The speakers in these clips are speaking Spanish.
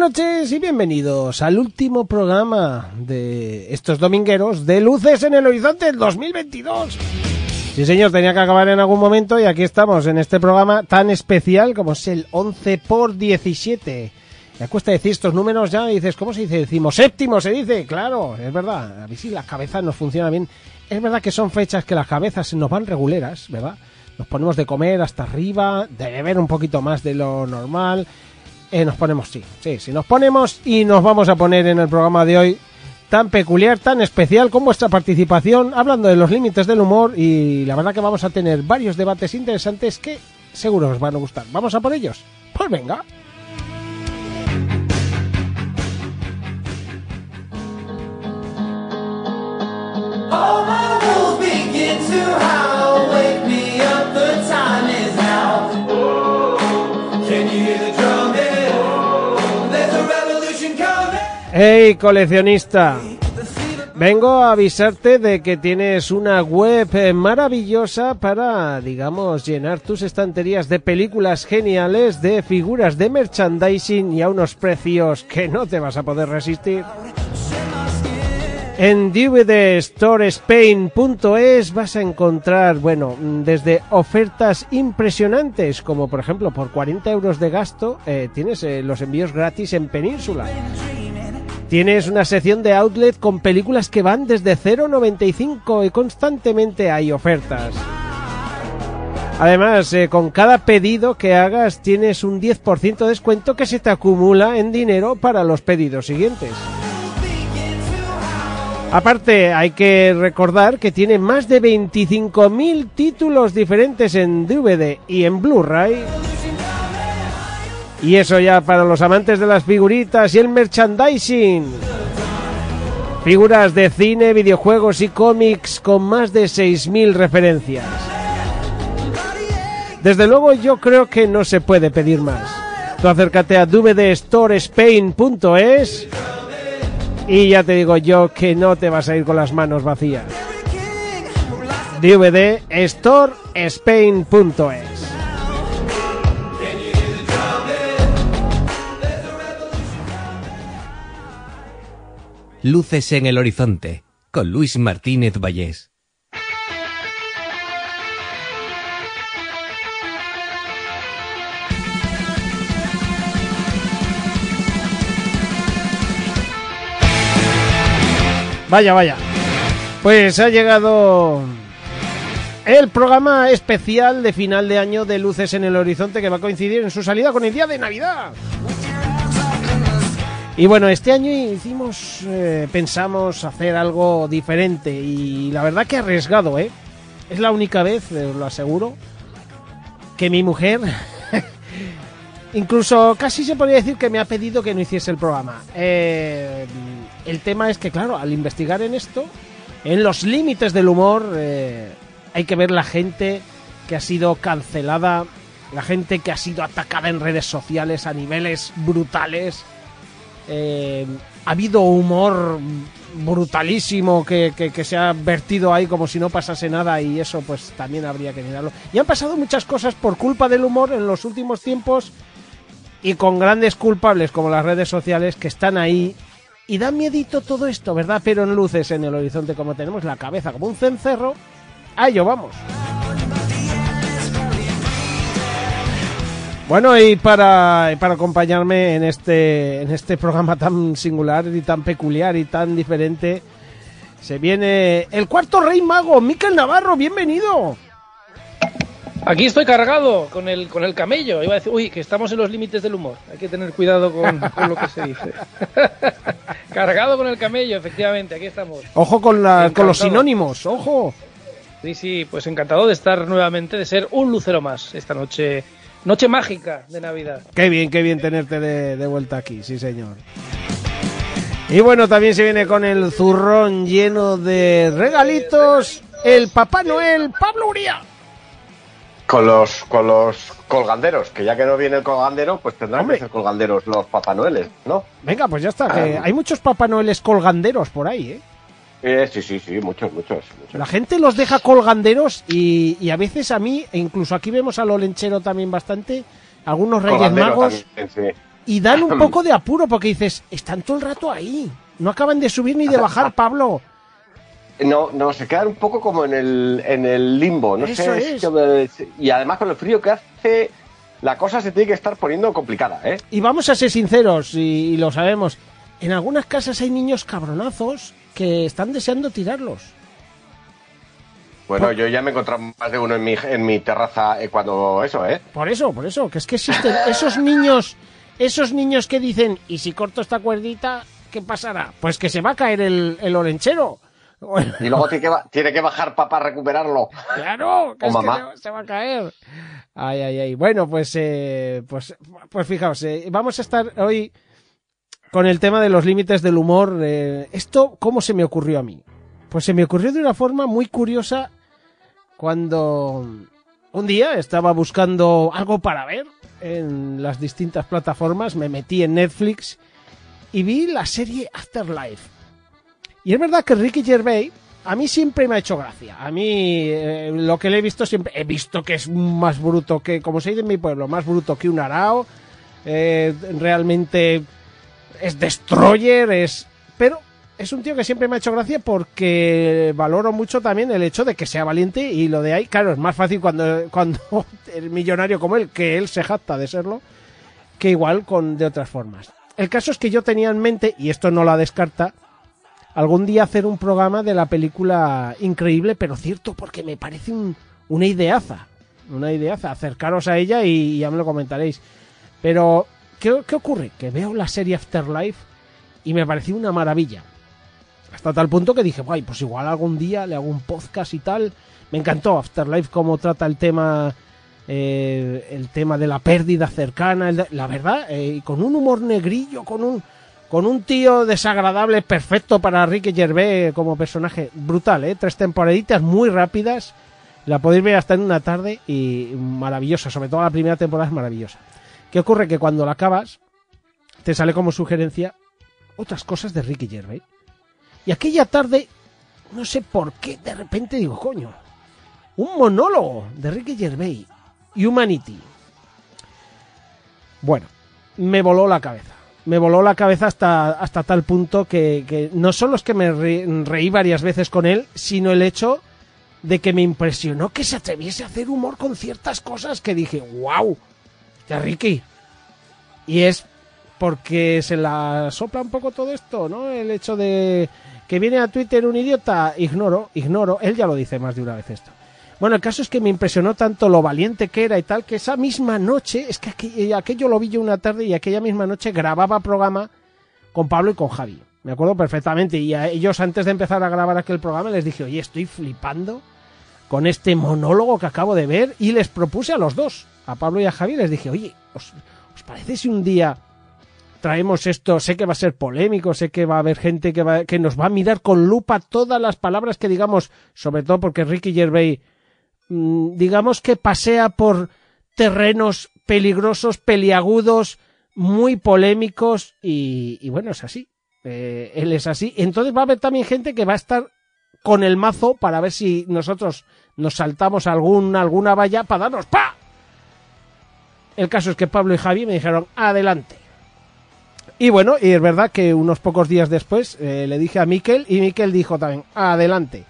Noches y bienvenidos al último programa de estos domingueros de Luces en el Horizonte del 2022. Sí, señor, tenía que acabar en algún momento y aquí estamos en este programa tan especial como es el 11 por 17. Me cuesta decir estos números ya dices, ¿cómo se dice? Decimos séptimo, se dice. Claro, es verdad. A ver si la cabeza nos funciona bien. Es verdad que son fechas que las cabezas nos van reguleras, ¿verdad? Nos ponemos de comer hasta arriba, de beber un poquito más de lo normal. Eh, nos ponemos, sí, sí, sí, nos ponemos y nos vamos a poner en el programa de hoy tan peculiar, tan especial con vuestra participación, hablando de los límites del humor y la verdad que vamos a tener varios debates interesantes que seguro os van a gustar. ¿Vamos a por ellos? Pues venga. Hey, coleccionista. Vengo a avisarte de que tienes una web eh, maravillosa para, digamos, llenar tus estanterías de películas geniales, de figuras de merchandising y a unos precios que no te vas a poder resistir. En dvdstorespain.es vas a encontrar, bueno, desde ofertas impresionantes, como por ejemplo por 40 euros de gasto eh, tienes eh, los envíos gratis en Península. Tienes una sección de outlet con películas que van desde 0,95 y constantemente hay ofertas. Además, eh, con cada pedido que hagas tienes un 10% de descuento que se te acumula en dinero para los pedidos siguientes. Aparte, hay que recordar que tiene más de 25.000 títulos diferentes en DVD y en Blu-ray. Y eso ya para los amantes de las figuritas y el merchandising. Figuras de cine, videojuegos y cómics con más de 6.000 referencias. Desde luego yo creo que no se puede pedir más. Tú acércate a dvdstorespain.es y ya te digo yo que no te vas a ir con las manos vacías. dvdstorespain.es Luces en el horizonte con Luis Martínez Vallés. Vaya, vaya. Pues ha llegado el programa especial de final de año de Luces en el Horizonte que va a coincidir en su salida con el día de Navidad. Y bueno, este año hicimos, eh, pensamos hacer algo diferente y la verdad que arriesgado, ¿eh? Es la única vez, eh, os lo aseguro, que mi mujer, incluso casi se podría decir que me ha pedido que no hiciese el programa. Eh, el tema es que, claro, al investigar en esto, en los límites del humor, eh, hay que ver la gente que ha sido cancelada, la gente que ha sido atacada en redes sociales a niveles brutales. Eh, ha habido humor brutalísimo que, que- que se ha vertido ahí como si no pasase nada y eso pues también habría que mirarlo. Y han pasado muchas cosas por culpa del humor en los últimos tiempos y con grandes culpables como las redes sociales que están ahí y da miedito todo esto, ¿verdad? Pero en luces en el horizonte como tenemos la cabeza como un cencerro, a ello vamos. Bueno, y para, y para acompañarme en este, en este programa tan singular y tan peculiar y tan diferente, se viene el cuarto rey mago, Miquel Navarro, bienvenido. Aquí estoy cargado con el, con el camello. Iba a decir, uy, que estamos en los límites del humor. Hay que tener cuidado con, con lo que se dice. cargado con el camello, efectivamente, aquí estamos. Ojo con, la, con los sinónimos, ojo. Sí, sí, pues encantado de estar nuevamente, de ser un lucero más esta noche, noche mágica de Navidad. Qué bien, qué bien tenerte de, de vuelta aquí, sí señor. Y bueno, también se viene con el zurrón lleno de regalitos el Papá Noel Pablo Uría. Con los, con los colganderos, que ya que no viene el colgandero, pues tendrán Hombre. que ser colganderos los Papá Noeles, ¿no? Venga, pues ya está, que Ah. hay muchos Papá Noeles colganderos por ahí, ¿eh? Eh, sí, sí, sí, muchos, muchos. muchos. La gente los deja colganderos y, y a veces a mí, e incluso aquí vemos al Olenchero también bastante, algunos Reyes Magos, también, sí. y dan un poco de apuro porque dices, están todo el rato ahí, no acaban de subir ni de bajar, Pablo. No, no, se quedan un poco como en el, en el limbo, no Eso sé. es. y además con el frío que hace, la cosa se tiene que estar poniendo complicada, ¿eh? Y vamos a ser sinceros, y, y lo sabemos, en algunas casas hay niños cabronazos que están deseando tirarlos. Bueno, yo ya me he encontrado más de uno en mi, en mi terraza eh, cuando eso, ¿eh? Por eso, por eso, que es que existen esos niños, esos niños que dicen, ¿y si corto esta cuerdita, qué pasará? Pues que se va a caer el, el olenchero. Y luego tiene que, tiene que bajar para recuperarlo. Claro, que O es que mamá. se, se va a caer. Ay, ay, ay. Bueno, pues, eh, pues, pues fijaos, eh, vamos a estar hoy con el tema de los límites del humor. eh, esto, ¿cómo se me ocurrió a mí? Pues se me ocurrió de una forma muy curiosa cuando un día estaba buscando algo para ver en las distintas plataformas, me metí en Netflix y vi la serie Afterlife. Y es verdad que Ricky Gervais a mí siempre me ha hecho gracia. A mí eh, lo que le he visto siempre he visto que es más bruto que, como se dice en mi pueblo, más bruto que un arao. Eh, realmente es destroyer, es... Pero es un tío que siempre me ha hecho gracia porque valoro mucho también el hecho de que sea valiente y lo de ahí, claro, es más fácil cuando, cuando el millonario como él, que él se jacta de serlo, que igual con de otras formas. El caso es que yo tenía en mente, y esto no la descarta, algún día hacer un programa de la película increíble, pero cierto, porque me parece un- una ideaza. Una ideaza. Acercaros a ella y ya me lo comentaréis. Pero, ¿qué, ocurre? Que veo la serie Afterlife y me pareció una maravilla. Hasta tal punto que dije, guay, pues igual algún día le hago un podcast y tal. Me encantó Afterlife, cómo trata el tema eh, el tema de la pérdida cercana, la verdad, eh, con un humor negrillo, con un con un tío desagradable perfecto para Ricky Gervais como personaje brutal, ¿eh? tres temporaditas muy rápidas, la podéis ver hasta en una tarde y maravillosa, sobre todo la primera temporada es maravillosa. ¿Qué ocurre? Que cuando la acabas te sale como sugerencia otras cosas de Ricky Gervais. Y aquella tarde, no sé por qué, de repente digo, coño, un monólogo de Ricky Gervais, Humanity. Bueno, me voló la cabeza. Me voló la cabeza hasta, hasta tal punto que, que no solo es que me re- reí varias veces con él, sino el hecho de que me impresionó que se atreviese a hacer humor con ciertas cosas que dije, wow, Ricky. Y es porque se la sopla un poco todo esto, ¿no? El hecho de que viene a Twitter un idiota, ignoro, ignoro, él ya lo dice más de una vez esto. Bueno, el caso es que me impresionó tanto lo valiente que era y tal, que esa misma noche, es que aqu- aquello lo vi yo una tarde y aquella misma noche grababa programa con Pablo y con Javi. Me acuerdo perfectamente. Y a ellos, antes de empezar a grabar aquel programa, les dije, oye, estoy flipando con este monólogo que acabo de ver. Y les propuse a los dos, a Pablo y a Javi, les dije, oye, ¿os, os parece si un día traemos esto? Sé que va a ser polémico, sé que va a haber gente que, va- que nos va a mirar con lupa todas las palabras que digamos, sobre todo porque Ricky Gervais mm, digamos que pasea por terrenos peligrosos, peliagudos, muy polémicos y, y bueno, es así. Eh, él es así. Entonces va a haber también gente que va a estar con el mazo para ver si nosotros nos saltamos algún, alguna valla para darnos ¡pa! El caso es que Pablo y Javi me dijeron adelante. Y bueno, y es verdad que unos pocos días después eh, le dije a Miquel y Miquel dijo también adelante.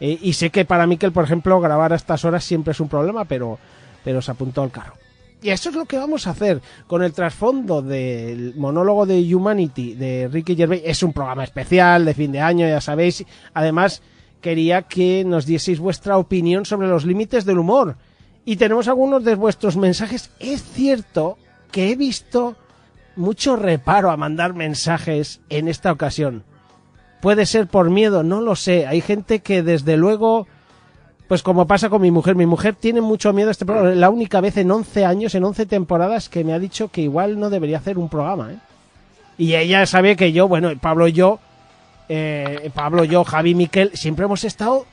Eh, y sé que para Miquel, por ejemplo, grabar a estas horas siempre es un problema, pero, pero se apuntó al carro. Y eso es lo que vamos a hacer con el trasfondo del monólogo de Humanity de Ricky Gervais. Es un programa especial de fin de año, ya sabéis. Además, quería que nos dieseis vuestra opinión sobre los límites del humor. Y tenemos algunos de vuestros mensajes. Es cierto que he visto mucho reparo a mandar mensajes en esta ocasión. Puede ser por miedo, no lo sé. Hay gente que desde luego, pues como pasa con mi mujer, mi mujer tiene mucho miedo a este programa. La única vez en 11 años, en 11 temporadas, que me ha dicho que igual no debería hacer un programa. ¿eh? Y ella sabe que yo, bueno, Pablo y yo, eh, Pablo, yo, Javi, Miquel, siempre hemos estado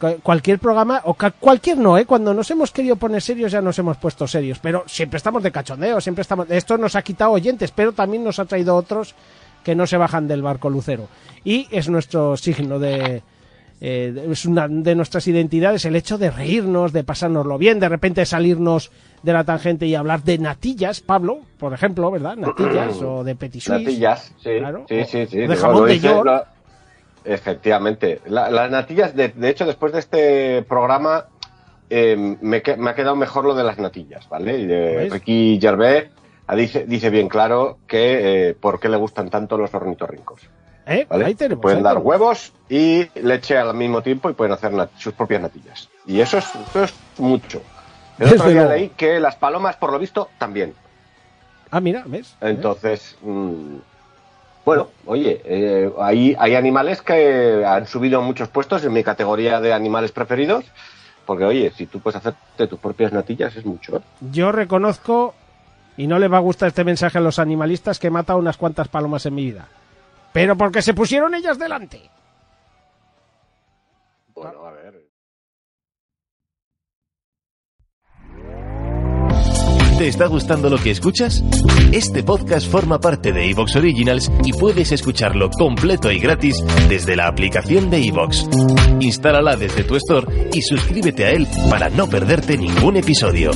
cu- cualquier programa, o cualquier no, ¿eh? Cuando nos hemos querido poner serios ya nos hemos puesto serios, pero siempre estamos de cachondeo, siempre estamos... Esto nos ha quitado oyentes, pero también nos ha traído otros que no se bajan del barco lucero. Y es nuestro signo de... eh, es una de nuestras identidades el hecho de reírnos, de pasárnoslo bien, de repente salirnos de la tangente y hablar de natillas, Pablo, por ejemplo, ¿verdad? Natillas o de petit suisse. Natillas, sí. Claro. Sí, sí, de jamón de york. Efectivamente. La- las natillas, de, de hecho, después de este programa, eh, me, me ha quedado mejor lo de las natillas, ¿vale? Ricky Gervais ah, dice, dice bien claro que eh, por qué le gustan tanto los ornitorrincos. ¿Eh? ¿vale? Ahí tenemos. pueden ahí dar tenemos. huevos y leche al mismo tiempo y pueden hacer sus propias natillas. Y eso es, eso es mucho. El otro día leí que las palomas, por lo visto, también. Ah, mira, ¿ves? Entonces, mm, bueno, oye, eh, hay, hay animales que han subido muchos puestos en mi categoría de animales preferidos, porque oye, si tú puedes hacerte tus propias natillas es mucho. ¿eh? Yo reconozco, y no le va a gustar este mensaje a los animalistas, que he matado unas cuantas palomas en mi vida. Pero porque se pusieron ellas delante. Bueno, a ver. ¿Te está gustando lo que escuchas? Este podcast forma parte de Evox Originals y puedes escucharlo completo y gratis desde la aplicación de Evox. Instálala desde tu store y suscríbete a él para no perderte ningún episodio.